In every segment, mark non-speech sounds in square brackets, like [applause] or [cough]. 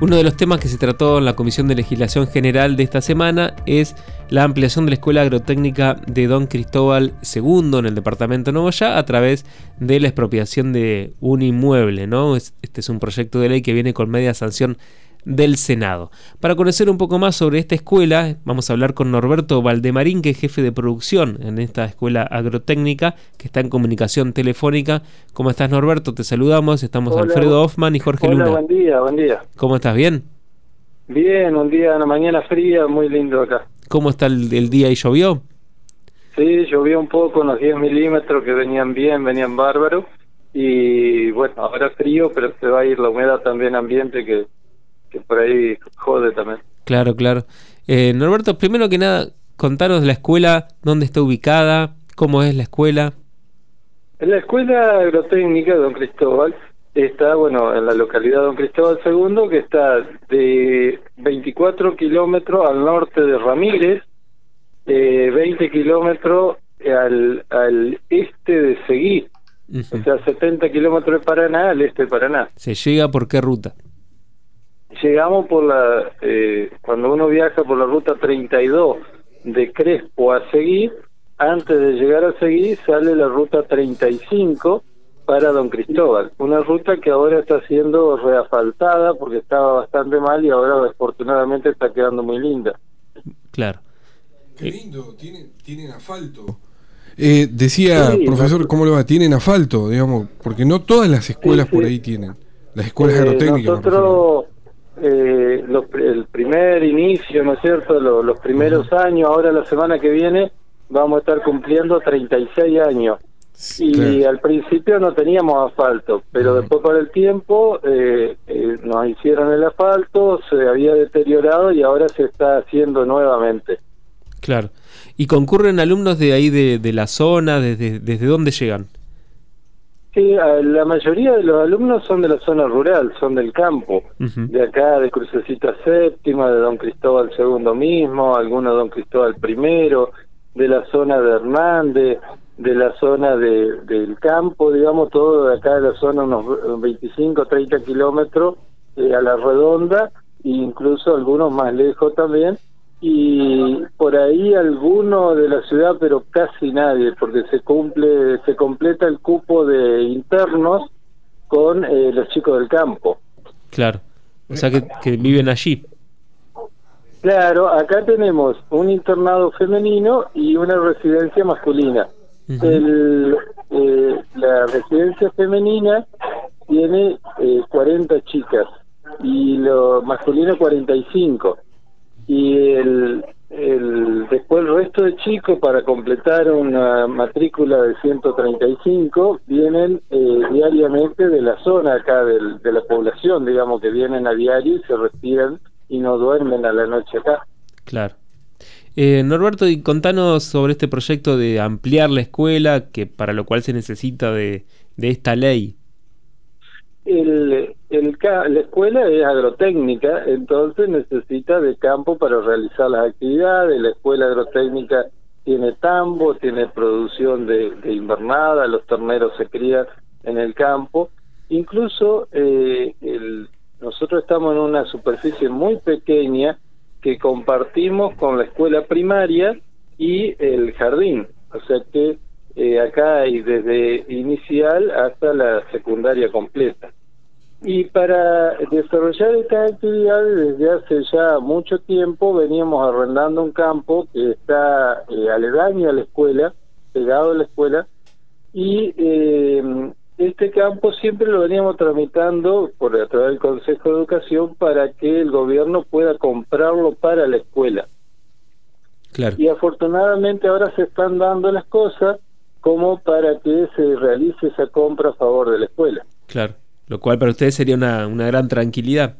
Uno de los temas que se trató en la Comisión de Legislación General de esta semana es la ampliación de la Escuela Agrotécnica de Don Cristóbal II en el departamento de Novoya a través de la expropiación de un inmueble. Este es un proyecto de ley que viene con media sanción del Senado. Para conocer un poco más sobre esta escuela, vamos a hablar con Norberto Valdemarín, que es jefe de producción en esta escuela agrotécnica, que está en comunicación telefónica. ¿Cómo estás, Norberto? Te saludamos. Estamos Alfredo Hoffman y Jorge Hola, Luna. buen día, buen día. ¿Cómo estás? ¿Bien? Bien, un día, una mañana fría, muy lindo acá. ¿Cómo está el, el día y llovió? Sí, llovió un poco, unos 10 milímetros que venían bien, venían bárbaros. Y bueno, ahora frío, pero se va a ir la humedad también ambiente que que por ahí jode también. Claro, claro. Eh, Norberto, primero que nada, contanos de la escuela, dónde está ubicada, cómo es la escuela. En la escuela agrotécnica de Don Cristóbal está, bueno, en la localidad de Don Cristóbal II, que está de 24 kilómetros al norte de Ramírez, eh, 20 kilómetros al, al este de Seguí, o sea, 70 kilómetros de Paraná al este de Paraná. ¿Se llega por qué ruta? Llegamos por la, eh, cuando uno viaja por la ruta 32 de Crespo a Seguí, antes de llegar a Seguí sale la ruta 35 para Don Cristóbal, una ruta que ahora está siendo reafaltada porque estaba bastante mal y ahora afortunadamente está quedando muy linda. Claro. Qué lindo, tienen, tienen asfalto. Eh, decía, Sí, profesor, ¿cómo le va? Tienen asfalto, digamos, porque no todas las escuelas Sí, sí. por ahí tienen. Las escuelas Eh, refiero. nosotros, eh, los el primer inicio, ¿no es cierto? Lo- los primeros años, ahora la semana que viene vamos a estar cumpliendo 36 años. Y Claro. al principio no teníamos asfalto, pero después con el tiempo eh, eh, nos hicieron el asfalto, se había deteriorado y ahora se está haciendo nuevamente. Claro. ¿Y concurren alumnos de ahí de, de la zona? Desde, ¿Desde dónde llegan? Sí, a- la mayoría de los alumnos son de la zona rural, son del campo, de acá, de Crucecita Séptima, de Don Cristóbal II mismo, algunos Don Cristóbal I, de la zona de Hernández, de la zona de, del campo, digamos, todo de acá de la zona, unos 25, 30 kilómetros eh, a la redonda, e incluso algunos más lejos también, y por ahí alguno de la ciudad, pero casi nadie, porque se cumple, se completa el cupo de internos con eh, los chicos del campo. Claro. O sea que, que viven allí. Claro, acá tenemos un internado femenino y una residencia masculina. El, eh, la residencia femenina tiene eh, 40 chicas y lo masculino 45. Y el, el, después el resto de chicos, para completar una matrícula de 135, vienen eh, diariamente de la zona acá del- de la población, digamos que vienen a diario y se retiran y no duermen a la noche acá. Claro. Eh, Norberto, y contanos sobre este proyecto de ampliar la escuela, que para lo cual se necesita de, de esta ley. El, el, la escuela es agrotécnica, entonces necesita de campo para realizar las actividades. La escuela agrotécnica tiene tambo, tiene producción de, de invernada, los terneros se crían en el campo. Incluso eh, el- nosotros estamos en una superficie muy pequeña que compartimos con la escuela primaria y el jardín. O sea que eh, acá hay desde inicial hasta la secundaria completa. Y para desarrollar estas actividades desde hace ya mucho tiempo veníamos arrendando un campo que está eh, aledaño a la escuela, pegado a la escuela, y eh, este campo siempre lo veníamos tramitando por a través del Consejo de Educación para que el gobierno pueda comprarlo para la escuela Claro. y afortunadamente ahora se están dando las cosas como para que se realice esa compra a favor de la escuela. Claro. Lo cual para ustedes sería una, una gran tranquilidad.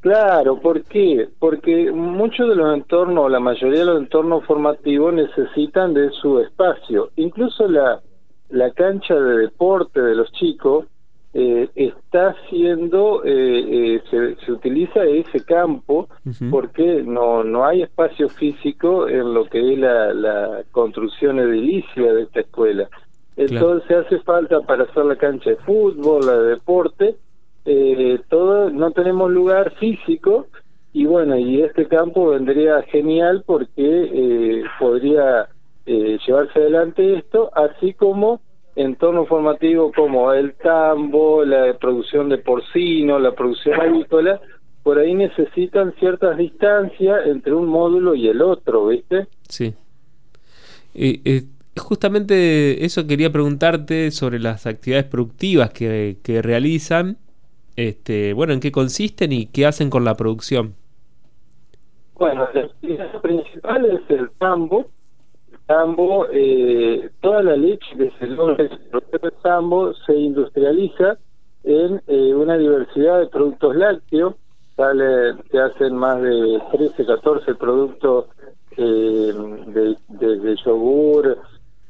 Claro, ¿por qué? Porque muchos de los entornos, la mayoría de los entornos formativos necesitan de su espacio. Incluso la, la cancha de deporte de los chicos eh, está siendo, eh, eh, se, se utiliza ese campo porque no, no hay espacio físico en lo que es la, la construcción edilicia de esta escuela. Entonces hace falta para hacer la cancha de fútbol, la de deporte, eh, todo no tenemos lugar físico y bueno, y este campo vendría genial porque eh, podría eh, llevarse adelante esto, así como entorno formativo como el tambo, la producción de porcino, la producción agrícola, por ahí necesitan ciertas distancias entre un módulo y el otro, ¿viste? Sí. Eh, justamente eso quería preguntarte sobre las actividades productivas que, que realizan. Este, bueno, ¿en qué consisten y qué hacen con la producción? Bueno, la actividad principal es el tambo. Tambo, eh, toda la leche que se logra el tambo se industrializa en eh, una diversidad de productos lácteos. Sale, se hacen más de 13, 14 productos eh, de, yogur,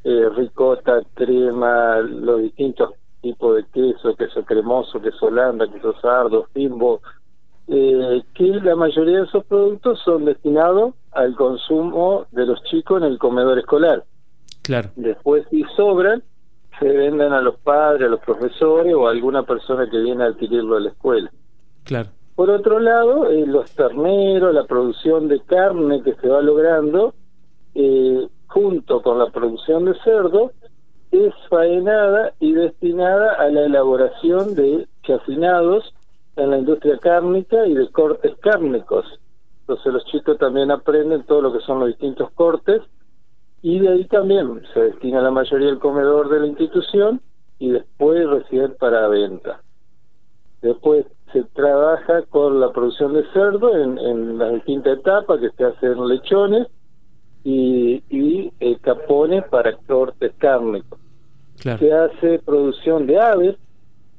eh, ricota, crema, los distintos tipos de queso, queso cremoso, queso holanda, queso sardo, fimbo, eh, que la mayoría de esos productos son destinados al consumo de los chicos en el comedor escolar. Claro. Después, si sobran, se venden a los padres, a los profesores o a alguna persona que viene a adquirirlo a la escuela. Claro. Por otro lado, eh, los terneros, la producción de carne que se va logrando, eh, junto con la producción de cerdo, es faenada y destinada a la elaboración de chacinados en la industria cárnica y de cortes cárnicos. Entonces los chicos también aprenden todo lo que son los distintos cortes y de ahí también se destina la mayoría del comedor de la institución y después recién para venta. Después se trabaja con la producción de cerdo en, en las distintas etapas que se hacen lechones y, y eh, capones para cortes cárnicos. Se hace producción de aves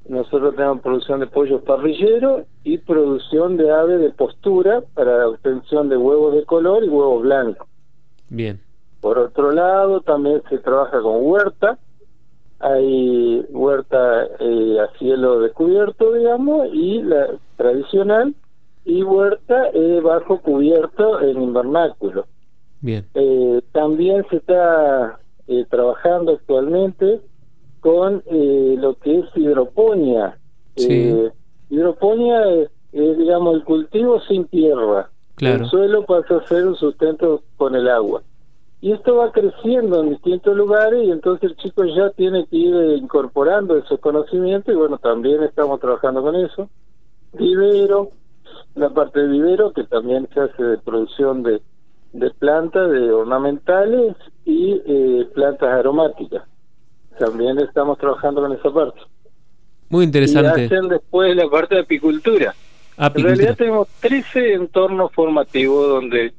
nosotros tenemos producción de pollos parrilleros y producción de ave de postura para la obtención de huevos de color y huevos blancos. Bien. Por otro lado, también se trabaja con huerta. Hay huerta eh, a cielo descubierto, digamos, y la tradicional, y huerta eh, bajo cubierto en invernáculo. Bien. Eh, también se está eh, trabajando actualmente con eh, lo que es hidroponía. Eh, hidroponía es, digamos, el cultivo sin tierra. Claro. El suelo pasa a ser un sustento con el agua. Y esto va creciendo en distintos lugares y entonces el chico ya tiene que ir eh, incorporando esos conocimientos y bueno, también estamos trabajando con eso. Vivero, la parte de vivero que también se hace de producción de, de plantas, de ornamentales y eh, plantas aromáticas también estamos trabajando con esa parte. Muy interesante. Y hacen después la parte de apicultura. En realidad tenemos 13 entornos formativos donde,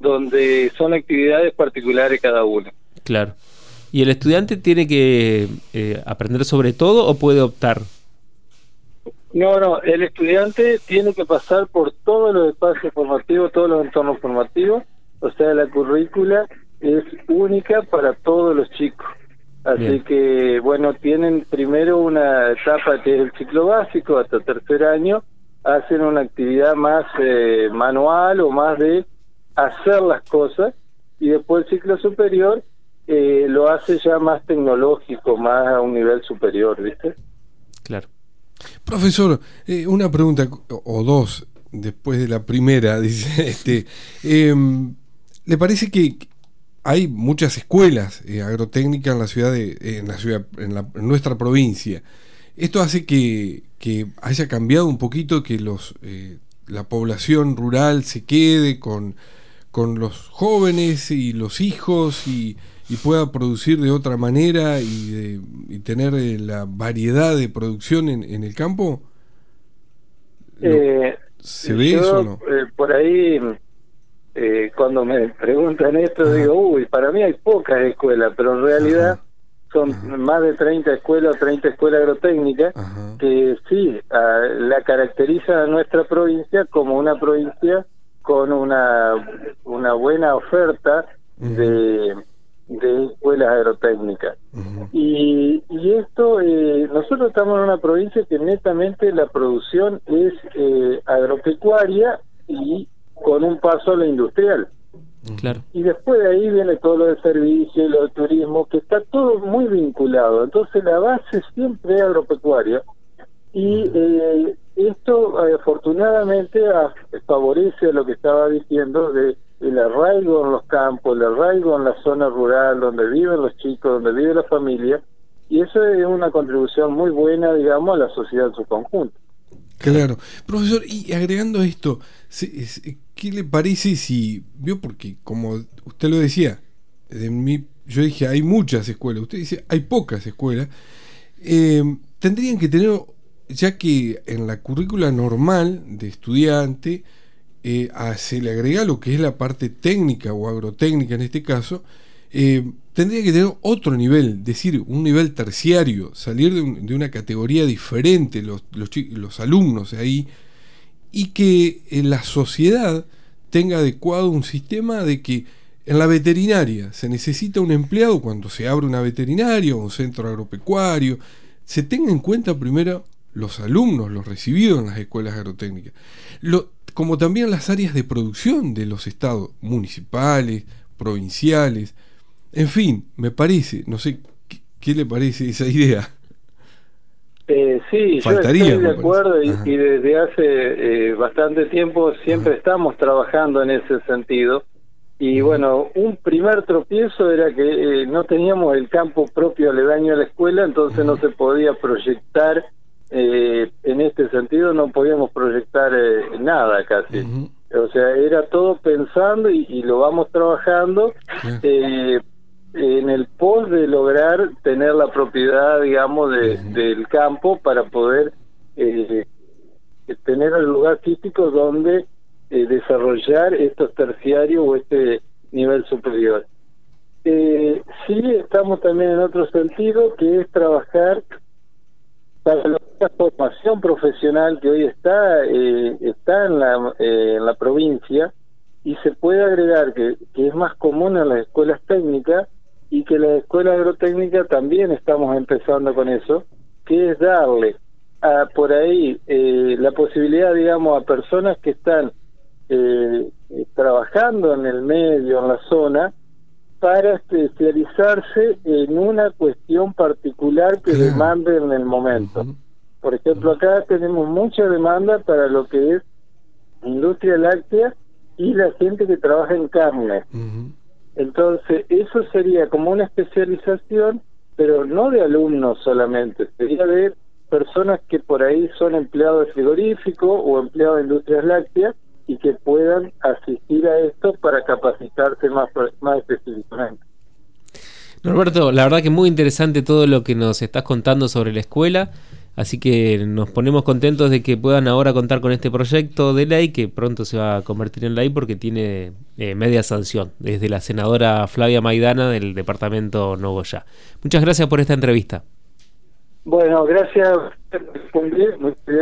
donde son actividades particulares cada uno. Claro. ¿Y el estudiante tiene que eh, aprender sobre todo o puede optar? No, no, el estudiante tiene que pasar por todos los espacios formativos, todos los entornos formativos, o sea, la currícula es única para todos los chicos. Así que, bueno, tienen primero una etapa que es el ciclo básico, hasta tercer año, hacen una actividad más eh, manual o más de hacer las cosas, y después el ciclo superior eh, lo hace ya más tecnológico, más a un nivel superior, ¿viste? Claro. Profesor, eh, una pregunta o dos después de la primera, [laughs] dice, este, em, ¿le parece que hay muchas escuelas eh, agrotécnicas en la ciudad de, en la ciudad, en, la, nuestra provincia. Esto hace que, que, haya cambiado un poquito, que los eh, la población rural se quede con, con los jóvenes y los hijos y, y pueda producir de otra manera y, y tener eh, la variedad de producción en, en el campo. ¿Se ve eso o no? por ahí eh, cuando me preguntan esto, digo, uy, para mí hay pocas escuelas, pero en realidad son más de 30 escuelas, 30 escuelas agrotécnicas, que sí, la caracteriza a nuestra provincia como una provincia con una, una buena oferta de, de escuelas agrotécnicas. y, y esto, eh, nosotros estamos en una provincia que netamente la producción es eh, agropecuaria y con un paso a lo industrial. Claro. Y después de ahí viene todo lo de servicio, lo de turismo, que está todo muy vinculado. Entonces la base siempre es agropecuaria y eh, esto eh, afortunadamente favorece lo que estaba diciendo de el arraigo en los campos, el arraigo en la zona rural donde viven los chicos, donde vive la familia, y eso es una contribución muy buena, digamos, a la sociedad en su conjunto. Claro. Profesor, y agregando esto, ¿qué le parece si, vio, porque como usted lo decía, yo dije, hay muchas escuelas, usted dice, hay pocas escuelas, eh, tendrían que tener ya que en la currícula normal de estudiante eh, se le agrega lo que es la parte técnica o agrotécnica en este caso, eh, tendría que tener otro nivel, decir, un nivel terciario, salir de, una categoría diferente los, alumnos ahí, y que eh, la sociedad tenga adecuado un sistema de que en la veterinaria se necesita un empleado cuando se abre una veterinaria o un centro agropecuario, se tenga en cuenta primero los alumnos, los recibidos en las escuelas agrotécnicas, como también las áreas de producción de los estados municipales, provinciales, en fin, me parece, no sé, ¿qué, le parece esa idea? Eh, sí, yo estoy de acuerdo y, desde hace eh, bastante tiempo siempre estamos trabajando en ese sentido. Y bueno, un primer tropiezo era que eh, no teníamos el campo propio aledaño a la escuela, entonces no se podía proyectar eh, en este sentido no podíamos proyectar eh, nada casi. O sea, era todo pensando y, lo vamos trabajando eh, en el pos de lograr tener la propiedad, digamos, del campo para poder eh, tener el lugar físico donde desarrollar estos terciarios o este nivel superior. sí, estamos también en otro sentido, que es trabajar para la formación profesional que hoy está eh, está en la, eh, en la provincia y se puede agregar que, es más común en las escuelas técnicas y que las escuelas agrotécnicas también estamos empezando con eso, que es darle a, por ahí eh, la posibilidad, digamos, a personas que están trabajando en el medio, en la zona, para especializarse en una cuestión particular que demande en el momento. Por ejemplo, acá tenemos mucha demanda para lo que es industria láctea y la gente que trabaja en carne. Entonces, eso sería como una especialización, pero no de alumnos solamente, sería de personas que por ahí son empleados de frigorífico o empleados de industrias lácteas y que puedan asistir a esto para capacitarse más, más específicamente. Norberto, la verdad que muy interesante todo lo que nos estás contando sobre la escuela, así que nos ponemos contentos de que puedan ahora contar con este proyecto de ley que pronto se va a convertir en ley porque tiene eh, media sanción desde la senadora Flavia Maidana del departamento Nogoyá. Muchas gracias por esta entrevista. Bueno, gracias por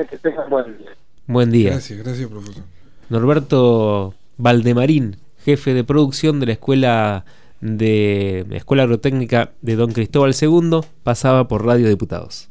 que tengan buen día. Buen día. Gracias, gracias profesor. Norberto Valdemarín, jefe de producción de la Escuela de Escuela Agrotécnica de Don Cristóbal II, pasaba por Radio Diputados.